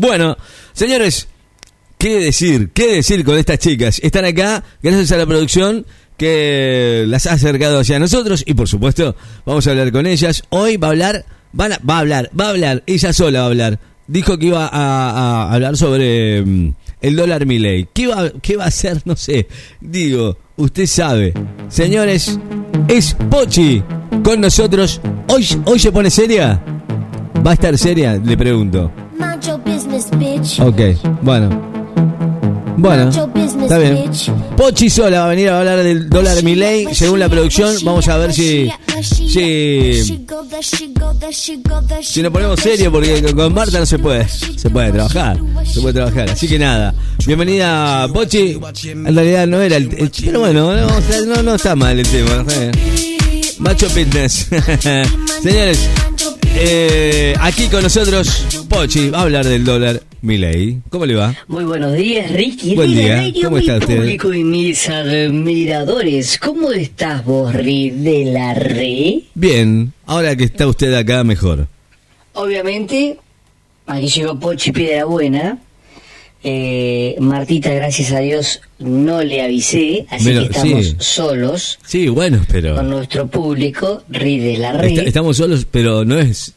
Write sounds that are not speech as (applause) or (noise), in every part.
Bueno, señores, ¿qué decir? ¿Qué decir con estas chicas? Están acá gracias a la producción que las ha acercado hacia nosotros y por supuesto vamos a hablar con ellas. Hoy va a hablar, va a hablar, va a hablar, ella sola va a hablar. Dijo que iba a, hablar sobre mm, el dólar Milei. ¿Qué va, ¿Qué va a hacer? No sé. Digo, usted sabe. Señores, es Pochi con nosotros. ¿Hoy, hoy se pone seria? ¿Va a estar seria? Le pregunto. Bitch. Ok, bueno. Bueno, está bien. Pochi sola va a venir a hablar del dólar Milei según la producción. Vamos a ver si, si, si nos ponemos serios porque con- Marta no se puede, se puede trabajar, se puede trabajar. Así que nada, bienvenida Pochi. En realidad no era el, el- pero bueno, no, o sea, no, no está mal el tema. Macho Fitness. Señores, eh, aquí con nosotros Pochi va a hablar del dólar Milei. ¿Cómo le va? Muy buenos días, Ricky. Buen Mira, día. radio, ¿Cómo mi está usted? público y mis admiradores. ¿Cómo estás vos, Ri, de la Re? Bien, ahora que está usted acá mejor. Obviamente, aquí llegó Pochi Piedra Buena. Eh, Martita, gracias a Dios, no le avisé, así Pero, que estamos sí. solos Sí, bueno, pero con nuestro público, Ri de la Re. Está- estamos solos, pero no es.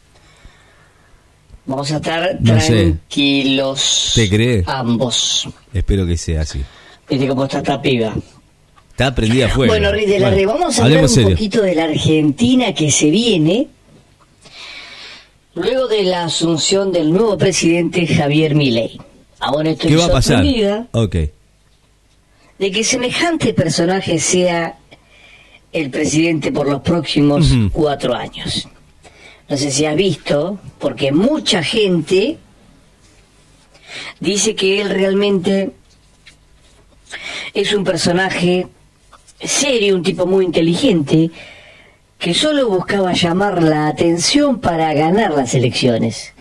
Vamos a estar No sé. tranquilos. ¿Te cree? Ambos. Espero que sea así. Viste cómo está esta piba. Está prendida fuego. Bueno, Riz de la Bueno, Re, vamos a hablar un serio. poquito de la Argentina que se viene luego de la asunción del nuevo presidente Javier Milei. Ahora estoy ¿Qué va a pasar? sorprendida Ok. de que semejante personaje sea el presidente por los próximos cuatro años. No sé si has visto, porque mucha gente dice que él realmente es un personaje serio, un tipo muy inteligente, que solo buscaba llamar la atención para ganar las elecciones.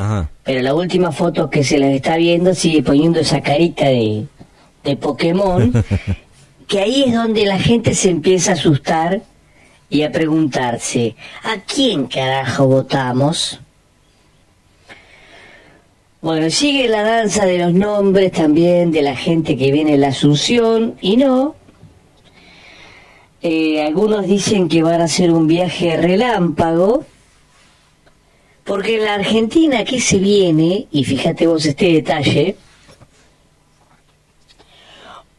Ajá. Pero la última foto que se les está viendo sigue poniendo esa carita de, de Pokémon, (laughs) que ahí es donde la gente se empieza a asustar y a preguntarse, ¿a quién carajo votamos? Bueno, sigue la danza de los nombres también de la gente que viene en la Asunción y no. Eh, algunos dicen que van a hacer un viaje relámpago, porque la Argentina que se viene, y fíjate vos este detalle,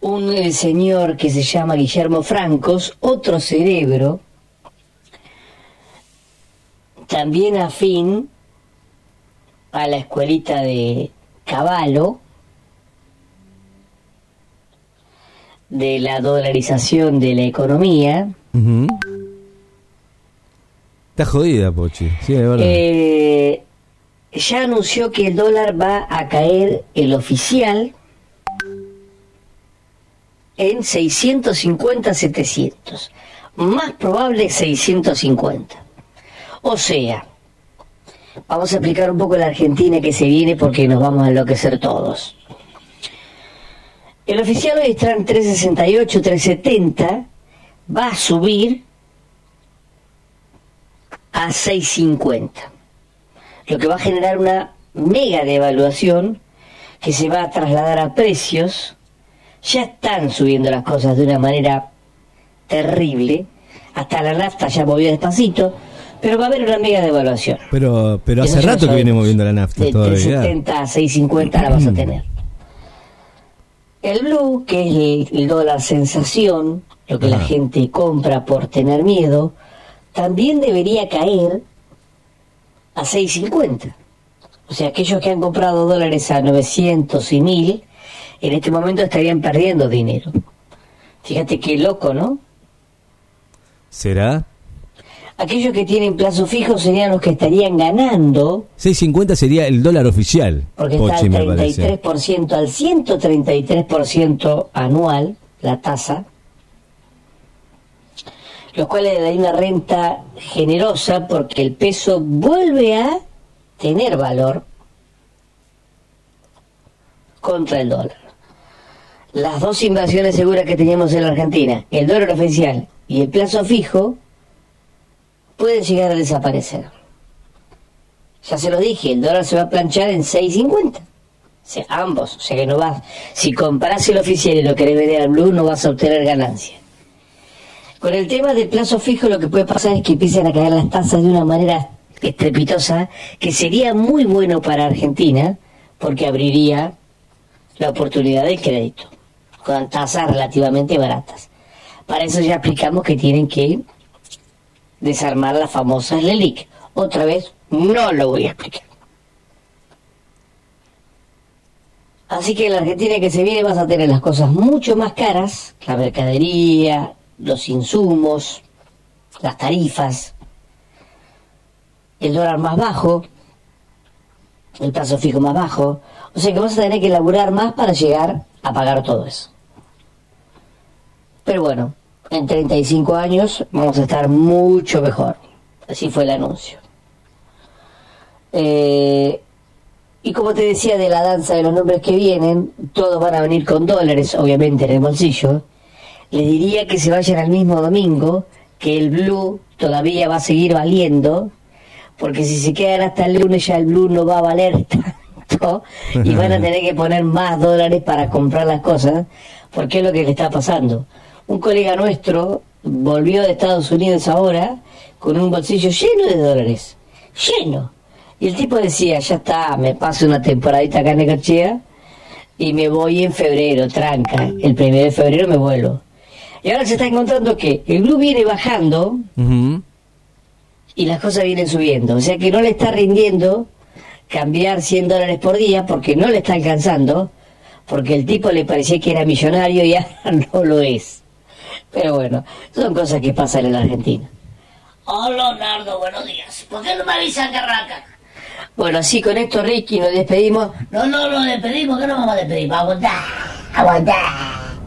un eh, señor que se llama Guillermo Francos, otro cerebro, también afín a la escuelita de Caballo, de la dolarización de la economía. Jodida, Pochi. Sí, verdad. Eh, ya anunció que el dólar va a caer el oficial en 650-700. Más probable 650. O sea, vamos a explicar un poco la Argentina que se viene porque nos vamos a enloquecer todos. El oficial hoy está en 368, 370, va a subir a 6.50, lo que va a generar una mega devaluación que se va a trasladar a precios. Ya están subiendo las cosas de una manera terrible, hasta la nafta ya movió despacito, pero va a haber una mega devaluación. pero pero hace rato que viene moviendo la nafta De todavía. 370 a 650 la vas a tener. El blue, que es el, el dólar sensación, lo que la gente compra por tener miedo, también debería caer a 650. O sea, aquellos que han comprado dólares a 900 y 1000, en este momento estarían perdiendo dinero. Fíjate qué loco, ¿no? ¿Será? Aquellos que tienen plazo fijo serían los que estarían ganando 6.50 sería el dólar oficial. porque está al me parece. 33%, al 133% anual la tasa, lo cual le una renta generosa porque el peso vuelve a tener valor contra el dólar. Las dos inversiones seguras que teníamos en la Argentina, el dólar oficial y el plazo fijo, pueden llegar a desaparecer. Ya se lo dije, el dólar se va a planchar en 6.50. O sea, ambos. O sea que no vas. Si compras el oficial y lo querés vender al blue, no vas a obtener ganancia. Con el tema del plazo fijo, lo que puede pasar es que empiecen a caer las tasas de una manera estrepitosa, que sería muy bueno para Argentina, porque abriría la oportunidad del crédito, con tasas relativamente baratas. Para eso ya explicamos que tienen que desarmar las famosas LELIC. Otra vez, no lo voy a explicar. Así que en la Argentina que se viene vas a tener las cosas mucho más caras, la mercadería, los insumos, las tarifas, el dólar más bajo, el plazo fijo más bajo. O sea que vas a tener que laburar más para llegar a pagar todo eso. Pero bueno, en 35 años vamos a estar mucho mejor. Así fue el anuncio. Eh, y como te decía de la danza de los nombres que vienen, todos van a venir con dólares, obviamente, en el bolsillo. Le diría que se vayan al mismo domingo, que el blue todavía va a seguir valiendo, porque si se quedan hasta el lunes ya el blue no va a valer (laughs) tanto y van a (laughs) tener que poner más dólares para comprar las cosas, porque es lo que le está pasando. Un colega nuestro volvió de Estados Unidos ahora con un bolsillo lleno de dólares, lleno. Y el tipo decía, ya está, me paso una temporadita acá en Necochea y me voy en febrero, tranca. El primero de febrero me vuelvo. Y ahora se está encontrando que el blue viene bajando y las cosas vienen subiendo. O sea que no le está rindiendo cambiar 100 dólares por día porque no le está alcanzando, porque el tipo le parecía que era millonario y (laughs) ahora no lo es. Pero bueno, son cosas que pasan en la Argentina. Hola, Leonardo, buenos días. ¿Por qué no me avisan que arrancan? Bueno, así con esto, Ricky, nos despedimos. No, no, nos despedimos, que no vamos a despedir. Aguantá, aguantá,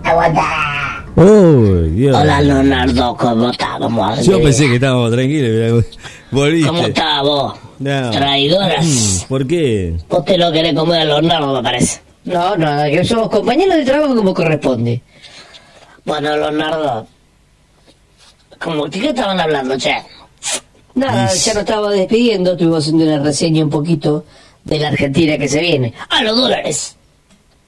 aguantá. Uy, Dios. Hola, Leonardo, ¿cómo a Yo pensé que estábamos tranquilos, (laughs) volviste. ¿Cómo estás vos? No. Traidoras. Mm, ¿Por qué? Vos te lo querés comer a Leonardo, me parece. No, no, que somos compañeros de trabajo como corresponde. Bueno, Leonardo. ¿Cómo, ¿De qué estaban hablando, che? Nada, Is- ya nos estaba despidiendo, estuvimos haciendo una reseña un poquito de la Argentina que se viene. Ah, los dólares.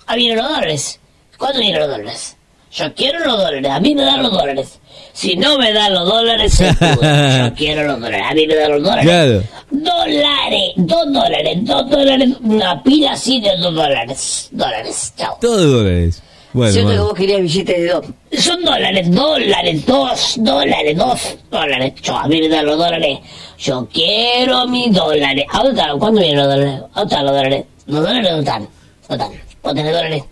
Ah, vienen los dólares. ¿Cuándo vienen los dólares? Yo quiero los dólares, a mí me dan los dólares. Si no me dan los dólares. (laughs) Yo quiero los dólares, a mí me dan los dólares. Claro. Dólares, dos dólares, dos dólares, una pila así de dos dólares. Dólares, chao. Todo dólares. Bueno, Siento que bueno. vos querías billetes de dos. Son dólares, dólares, dos dólares, dos dólares. Yo, a mí me dan los dólares. Yo quiero mis dólares. ¿A dónde están? ¿Cuándo vienen los dólares? ¿A dónde están los dólares? ¿Los dólares dónde están? ¿Dónde están? ¿Vos tenés dólares?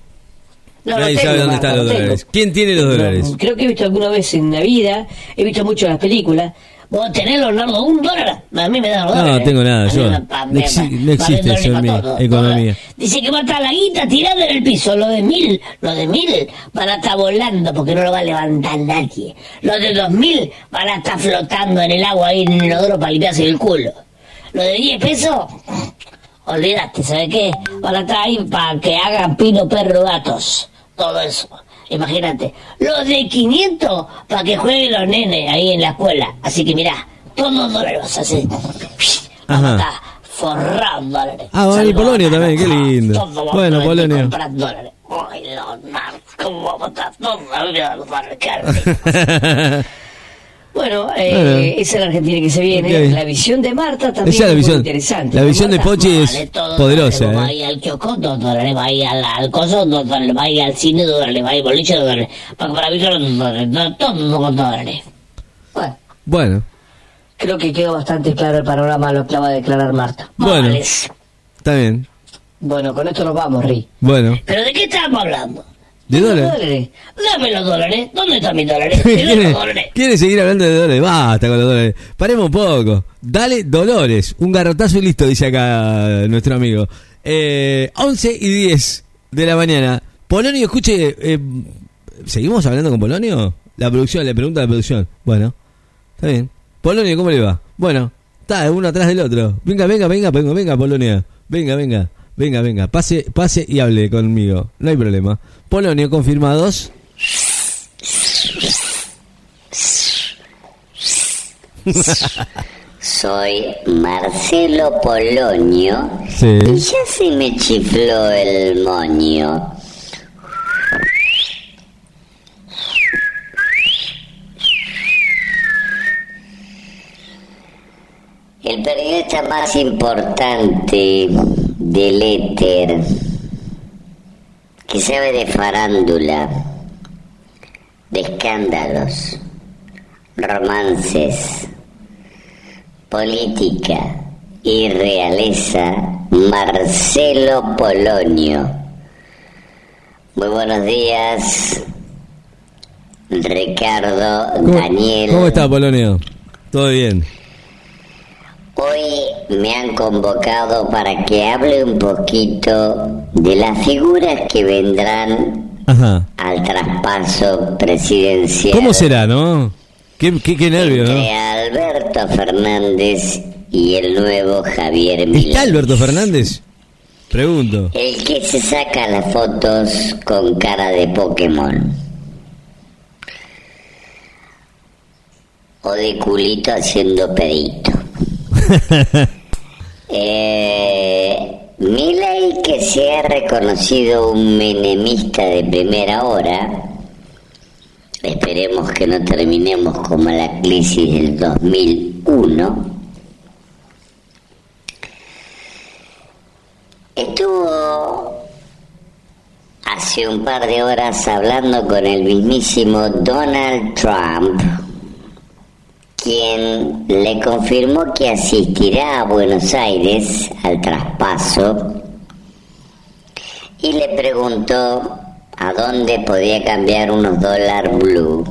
No, Nadie no sabe dónde están los dólares. ¿Quién tiene los dólares? creo que he visto alguna vez en la vida, he visto mucho en las películas. ¿Vos tenés, Leonardo, un dólar? A mí me dan los No, dólares. tengo nada, yo. me pa- No exi- existe dólares eso en mi economía. dólares. Dice que va a estar la guita tirando en el piso. Los de mil, los de mil van a estar volando porque no lo va a levantar nadie. Los de dos mil van a estar flotando en el agua ahí en el inodoro para limpiarse el culo. Los de 10 pesos, olvídate, ¿sabe qué? Van a estar ahí para que hagan pino, perro, gatos. Todo eso. Imagínate. Los de 500 para que jueguen los nenes ahí en la escuela. Así que mirá, todos dólares vas a hacer. Vamos (laughs) a Ajá. forrados dólares. Ah, Salvo Polonia también, qué lindo. Bueno, Polonia. comprar dólares. Ay, Leonardo, ¿cómo vamos a estar todos? A mí (laughs) Bueno, eh, esa es la Argentina que se viene. Ok. La visión de Marta también Esa es la es visión. interesante. La ¿no, visión de Marta? Pochi es Vale, todo poderosa, dólares, ¿eh? Va a ir al kiosco, dos dólares, va a ir al, al coso, dos dólares, va a ir al cine, dos dólares, va a ir al boliche, dos dólares. Para comprar micro, dos dólares, todo con dólares. Bueno, Bueno, creo que quedó bastante claro el panorama, lo que acaba de declarar Marta. Bueno. Está bien. Bueno, con esto nos vamos, Ri. Bueno, ¿Pero de qué estamos hablando? ¿De Los dólares? Dame los dólares. ¿Dónde están mis dólares? (laughs) ¿Quiere, dólares. quiere seguir hablando de dólares? Basta con los dólares. Paremos un poco. Dale Dolores. Un garrotazo y listo, dice acá nuestro amigo. Eh, 11 y 10 de la mañana. Polonio, escuche. eh, ¿Seguimos hablando con Polonio? La producción, le pregunta a la producción. Bueno, está bien. Polonio, ¿cómo le va? Bueno, está uno atrás del otro. Venga, venga, venga, venga, venga, Polonia. Venga, venga, venga, venga. Pase, pase y hable conmigo. No hay problema. Polonio, confirmados. Soy Marcelo Polonio Sí. y ya se me chifló el moño. El periodista más importante del éter, que sabe de farándula, de escándalos, romances, política y realeza, Marcelo Polonio. Muy buenos días, Ricardo, ¿Cómo, Daniel. ¿Cómo está, Polonio? ¿Todo bien? Hoy me han convocado para que hable un poquito de las figuras que vendrán Ajá. al traspaso presidencial. ¿Cómo será, no? Qué, qué, qué nervio, Entre ¿no? Alberto Fernández y el nuevo Javier Milei. ¿Está Alberto Fernández? Pregunto. El que se saca las fotos con cara de Pokémon. O de culito haciendo pedito. (laughs) Eh, Milei, que se ha reconocido un menemista de primera hora, esperemos que no terminemos como la crisis del 2001, estuvo hace un par de horas hablando con el mismísimo Donald Trump, quien le confirmó que asistirá a Buenos Aires al traspaso y le preguntó a dónde podía cambiar unos dólares blue,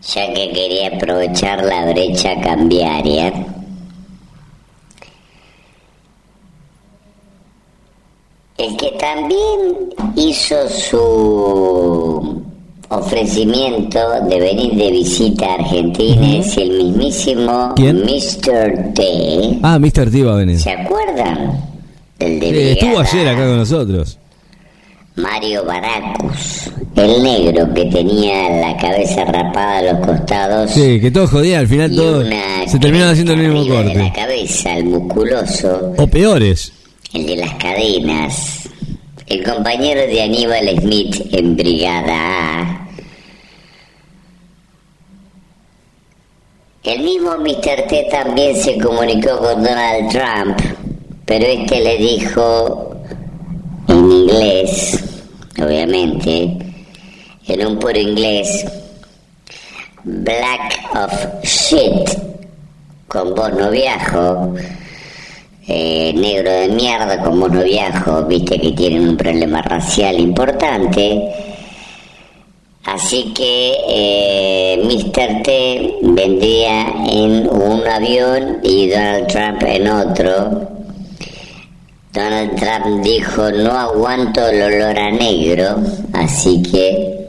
ya que quería aprovechar la brecha cambiaria. El que también hizo su ofrecimiento de venir de visita a Argentina es el mismísimo ¿Quién? Mr. T. Ah, Mr. T va a venir. ¿Se acuerdan? El de Eh, estuvo ayer acá con nosotros. Mario Baracus, el negro que tenía la cabeza rapada a los costados Sí, que todo jodía, al final todo se terminaron haciendo el mismo arriba de la corte. cabeza, el musculoso, O peores. el de las cadenas, el compañero de Aníbal Smith en Brigada A. El mismo Mr. T también se comunicó con Donald Trump, pero este le dijo en inglés, obviamente, en un puro inglés, Black of Shit, con vos no viajo, eh, negro de mierda, con vos no viajo, viste que tienen un problema racial importante. Así que eh, Mr. T vendría en un avión y Donald Trump en otro. Donald Trump dijo, no aguanto el olor a negro, así que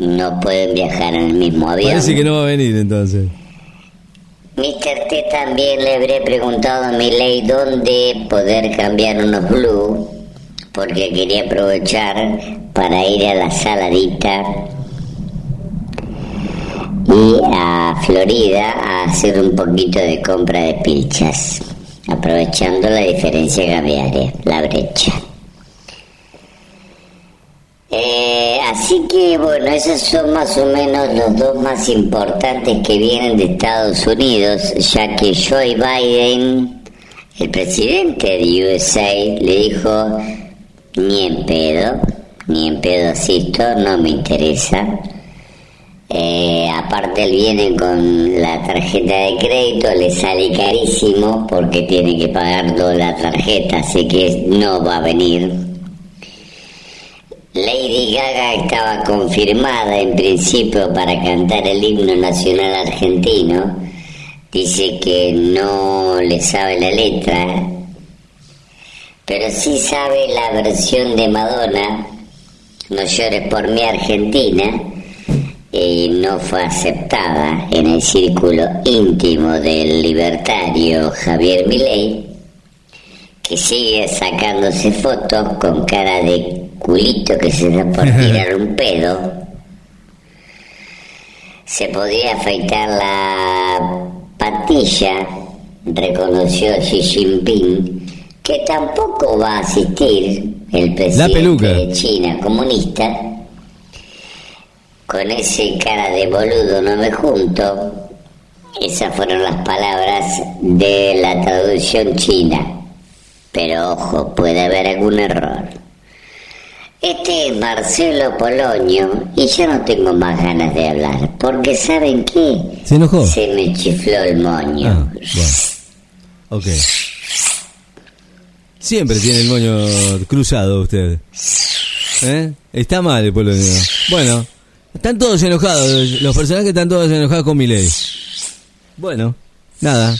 no pueden viajar en el mismo avión. Parece que no va a venir entonces. Mr. T también le habré preguntado a Miley dónde poder cambiar unos blue, porque quería aprovechar para ir a la saladita y a Florida a hacer un poquito de compra de pilchas, aprovechando la diferencia cambiaria, la brecha. Eh, así que bueno, esos son más o menos los dos más importantes que vienen de Estados Unidos, ya que Joe Biden, el presidente de USA, le dijo, ni en pedo, ni en pedo asisto, no me interesa. Eh, aparte él viene con la tarjeta de crédito, le sale carísimo porque tiene que pagar toda la tarjeta, así que no va a venir. Lady Gaga estaba confirmada en principio para cantar el himno nacional argentino. Dice que no le sabe la letra, pero sí sabe la versión de Madonna, No llores por mi Argentina, y no fue aceptada en el círculo íntimo del libertario Javier Milei, que sigue sacándose fotos con cara de culito que se da por (laughs) tirar un pedo, se podía afeitar la patilla, reconoció Xi Jinping, que tampoco va a asistir el presidente de China comunista. Con ese cara de boludo no me junto. Esas fueron las palabras de la traducción china. Pero ojo, puede haber algún error. Este es Marcelo Polonio y yo no tengo más ganas de hablar, porque ¿saben qué? ¿Se enojó? Se me chifló el moño. Ah, bueno. Ok. Siempre tiene el moño cruzado usted. ¿Eh? Está mal el pueblo Bueno, están todos enojados. Los personajes están todos enojados con mi ley. Bueno, nada.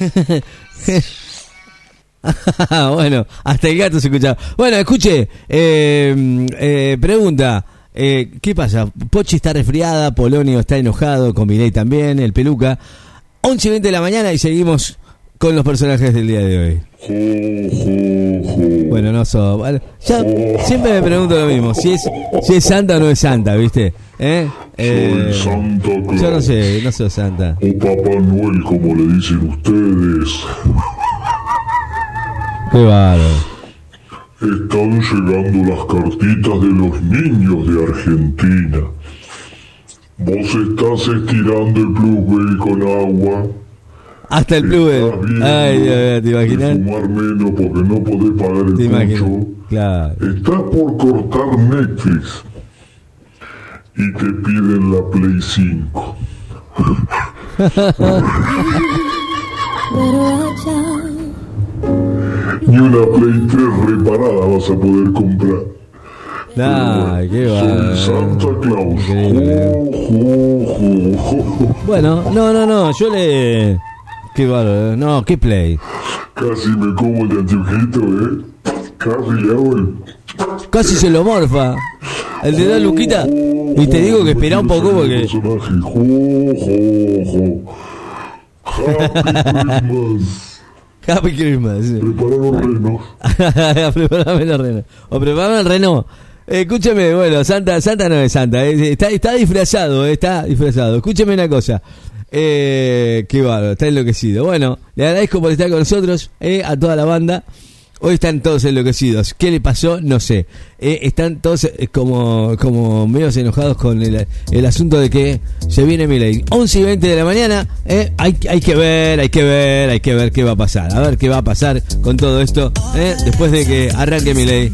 (laughs) bueno, hasta el gato se escuchaba. Bueno, escuche, eh, eh, pregunta. eh, ¿Qué pasa? Pochi está resfriada, Polonio está enojado, con también, el peluca. 11 y 20 de la mañana y seguimos con los personajes del día de hoy. Bueno, no so, ya siempre me pregunto lo mismo, si es si es santa o no es santa, ¿viste? ¿Eh? Eh, Soy Santa Claus. yo no sé, no soy santa. O Papá Noel, como le dicen ustedes. Qué bárbaro. Están llegando las cartitas de los niños de Argentina. Vos estás estirando el Blueberry con agua. Hasta el viendo Ay, Dios ¿te imaginas? fumar menos porque no podés pagar el Te imaginas. Claro. Estás por cortar Netflix. Y te piden la Play 5. Ni (laughs) una Play 3 reparada vas a poder comprar. Ay, qué bárbaro. Santa Claus. Jo, jo, jo. Bueno, no, no, no, yo le. Qué bárbaro. No, qué play. Casi me como el anteojito, ¿eh? Casi le hago el... Casi se lo morfa. El de la Luquita. Y te digo que espera un poco porque. Happy Happy Christmas. Christmas. sí. (laughs) Prepara los renos. Preparame el reno. O preparame el reno. Eh, escúcheme, bueno, Santa, Santa no es Santa, eh, está, está disfrazado, eh, está disfrazado. Escúcheme una cosa. Eh, qué bárbaro, está enloquecido. Bueno, le agradezco por estar con nosotros, eh, a toda la banda. Hoy están todos enloquecidos. ¿Qué le pasó? No sé. Eh, están todos eh, como, como medio enojados con el, el asunto de que se viene Milei. 11 y 20 de la mañana. hay, hay que ver, hay que ver, hay que ver qué va a pasar. A ver qué va a pasar con todo esto. después de que arranque Milei.